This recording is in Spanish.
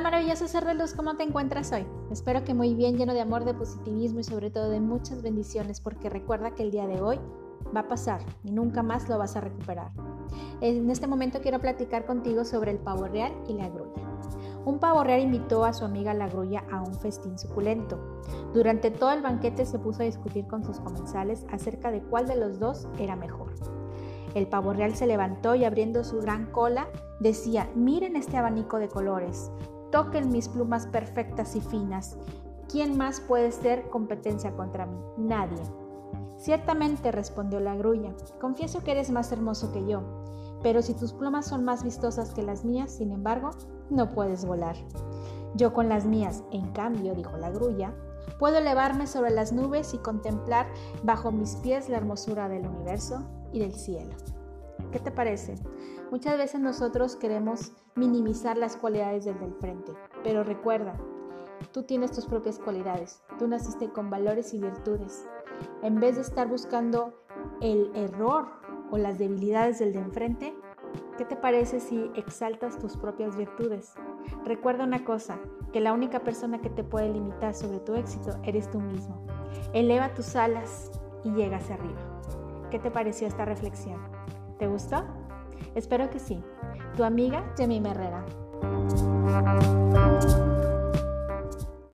maravilloso ser de luz, ¿cómo te encuentras hoy? Espero que muy bien, lleno de amor, de positivismo y sobre todo de muchas bendiciones, porque recuerda que el día de hoy va a pasar y nunca más lo vas a recuperar. En este momento quiero platicar contigo sobre el pavo real y la grulla. Un pavo real invitó a su amiga la grulla a un festín suculento. Durante todo el banquete se puso a discutir con sus comensales acerca de cuál de los dos era mejor. El pavo real se levantó y abriendo su gran cola decía, miren este abanico de colores, toquen mis plumas perfectas y finas. ¿Quién más puede ser competencia contra mí? Nadie. Ciertamente, respondió la grulla, confieso que eres más hermoso que yo, pero si tus plumas son más vistosas que las mías, sin embargo, no puedes volar. Yo con las mías, en cambio, dijo la grulla, puedo elevarme sobre las nubes y contemplar bajo mis pies la hermosura del universo y del cielo. ¿Qué te parece? Muchas veces nosotros queremos minimizar las cualidades del del frente, pero recuerda, tú tienes tus propias cualidades, tú naciste con valores y virtudes. En vez de estar buscando el error o las debilidades del de enfrente, ¿qué te parece si exaltas tus propias virtudes? Recuerda una cosa, que la única persona que te puede limitar sobre tu éxito eres tú mismo. Eleva tus alas y llega hacia arriba. ¿Qué te pareció esta reflexión? ¿Te gustó? Espero que sí. Tu amiga Jamie Herrera.